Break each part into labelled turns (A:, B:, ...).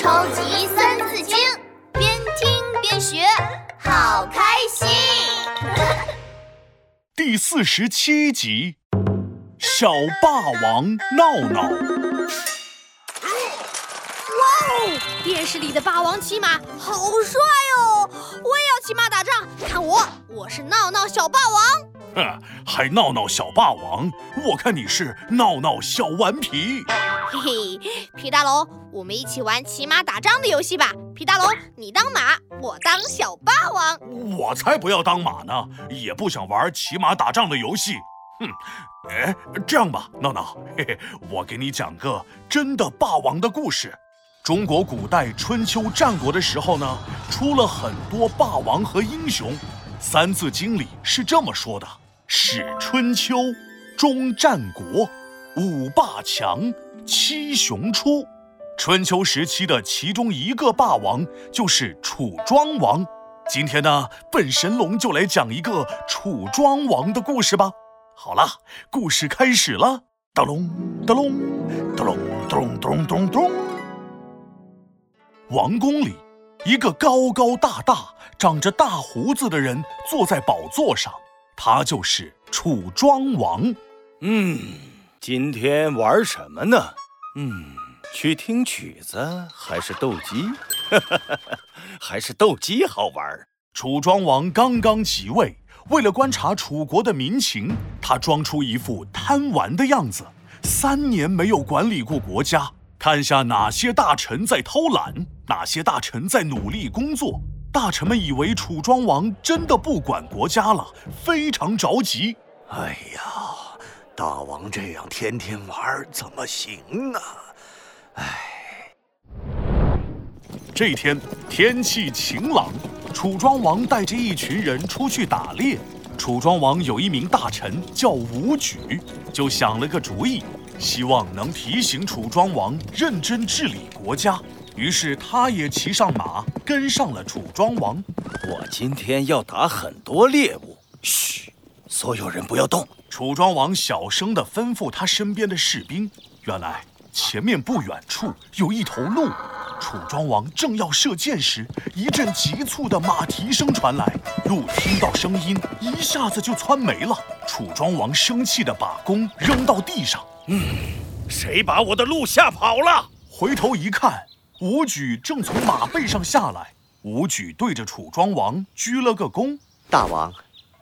A: 超级三字经，边听边学，好开心。
B: 第四十七集，小霸王闹闹。
C: 哇哦！电视里的霸王骑马好帅哦！我也要骑马打仗，看我，我是闹闹小霸王。
B: 哼，还闹闹小霸王？我看你是闹闹小顽皮。
C: 嘿嘿，皮大龙，我们一起玩骑马打仗的游戏吧。皮大龙，你当马，我当小霸王。
B: 我才不要当马呢，也不想玩骑马打仗的游戏。哼，哎，这样吧，闹闹，嘿嘿，我给你讲个真的霸王的故事。中国古代春秋战国的时候呢，出了很多霸王和英雄。《三字经》里是这么说的：“始春秋，终战国，五霸强，七雄出。”春秋时期的其中一个霸王就是楚庄王。今天呢，本神龙就来讲一个楚庄王的故事吧。好了，故事开始了。哒隆哒隆哒隆咚隆咚咚咚。王宫里。一个高高大大、长着大胡子的人坐在宝座上，他就是楚庄王。
D: 嗯，今天玩什么呢？嗯，去听曲子还是斗鸡？哈哈哈哈还是斗鸡好玩。
B: 楚庄王刚刚即位，为了观察楚国的民情，他装出一副贪玩的样子，三年没有管理过国家。看下哪些大臣在偷懒，哪些大臣在努力工作。大臣们以为楚庄王真的不管国家了，非常着急。
E: 哎呀，大王这样天天玩怎么行呢？哎，
B: 这天天气晴朗，楚庄王带着一群人出去打猎。楚庄王有一名大臣叫武举，就想了个主意。希望能提醒楚庄王认真治理国家，于是他也骑上马跟上了楚庄王。
D: 我今天要打很多猎物，嘘，所有人不要动。
B: 楚庄王小声地吩咐他身边的士兵。原来前面不远处有一头鹿，楚庄王正要射箭时，一阵急促的马蹄声传来，鹿听到声音一下子就窜没了。楚庄王生气地把弓扔到地上。
D: 嗯，谁把我的鹿吓跑了？
B: 回头一看，武举正从马背上下来。武举对着楚庄王鞠了个躬：“
E: 大王，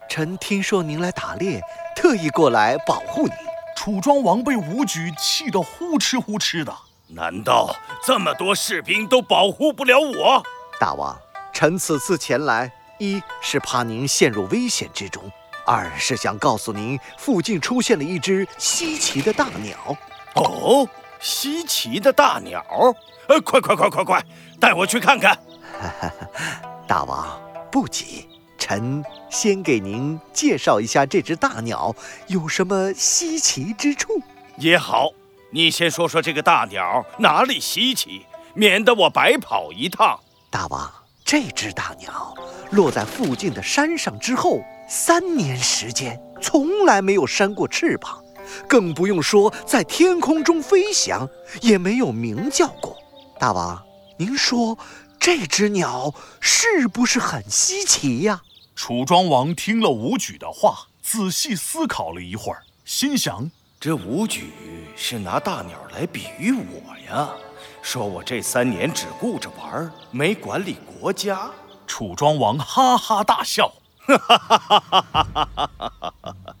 E: 臣听说您来打猎，特意过来保护您。”
B: 楚庄王被武举气得呼哧呼哧的。
D: 难道这么多士兵都保护不了我？
E: 大王，臣此次前来，一是怕您陷入危险之中。二是想告诉您，附近出现了一只稀奇的大鸟。
D: 哦，稀奇的大鸟！呃，快快快快快，带我去看看。
E: 大王不急，臣先给您介绍一下这只大鸟有什么稀奇之处。
D: 也好，你先说说这个大鸟哪里稀奇，免得我白跑一趟。
E: 大王，这只大鸟落在附近的山上之后。三年时间，从来没有扇过翅膀，更不用说在天空中飞翔，也没有鸣叫过。大王，您说这只鸟是不是很稀奇呀？
B: 楚庄王听了武举的话，仔细思考了一会儿，心想：
D: 这武举是拿大鸟来比喻我呀，说我这三年只顾着玩，没管理国家。
B: 楚庄王哈哈大笑。哈哈哈哈
D: 哈！哈哈，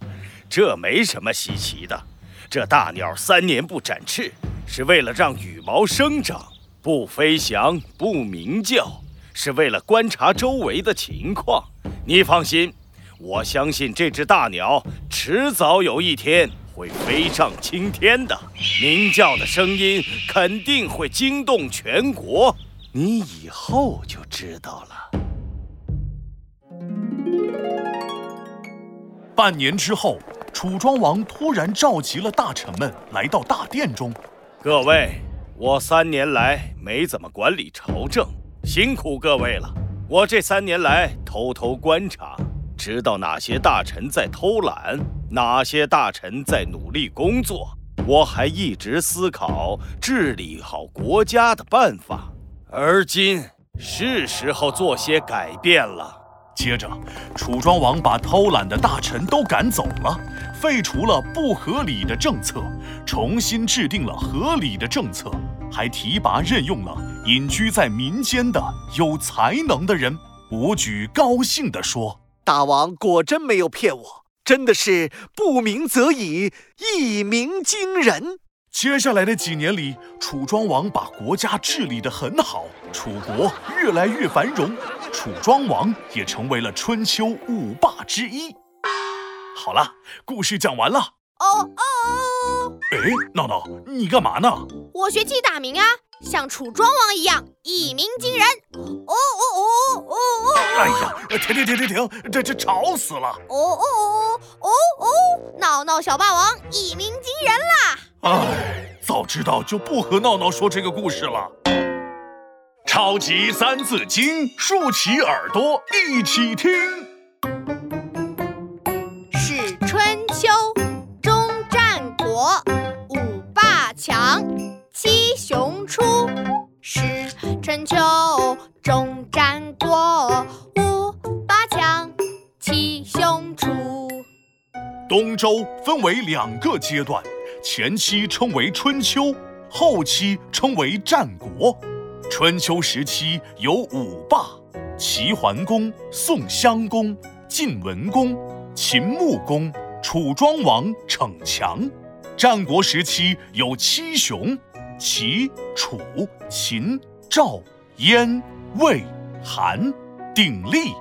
D: 这没什么稀奇的。这大鸟三年不展翅，是为了让羽毛生长；不飞翔，不鸣叫，是为了观察周围的情况。你放心，我相信这只大鸟迟早有一天会飞上青天的，鸣叫的声音肯定会惊动全国。你以后就知道了。
B: 半年之后，楚庄王突然召集了大臣们来到大殿中。
D: 各位，我三年来没怎么管理朝政，辛苦各位了。我这三年来偷偷观察，知道哪些大臣在偷懒，哪些大臣在努力工作。我还一直思考治理好国家的办法。而今是时候做些改变了。
B: 接着，楚庄王把偷懒的大臣都赶走了，废除了不合理的政策，重新制定了合理的政策，还提拔任用了隐居在民间的有才能的人。武举高兴地说：“
E: 大王果真没有骗我，真的是不鸣则已，一鸣惊人。”
B: 接下来的几年里，楚庄王把国家治理得很好，楚国越来越繁荣，楚庄王也成为了春秋五霸之一。好了，故事讲完了。哦哦！哎，闹闹，你干嘛呢？
C: 我学鸡打鸣啊，像楚庄王一样一鸣惊人。哦哦哦哦哦！
B: 哎呀，停停停停停，这这吵死了！哦哦
C: 哦哦哦！闹闹小霸王一鸣惊人啦！
B: 唉，早知道就不和闹闹说这个故事了。超级三字经，竖起耳朵一起听。
C: 出。是春秋，终战国，五霸强，七雄出。
B: 东周分为两个阶段。前期称为春秋，后期称为战国。春秋时期有五霸：齐桓公、宋襄公、晋文公、秦穆公、楚庄王逞强。战国时期有七雄：齐、楚、秦、赵、燕、魏、韩、鼎立。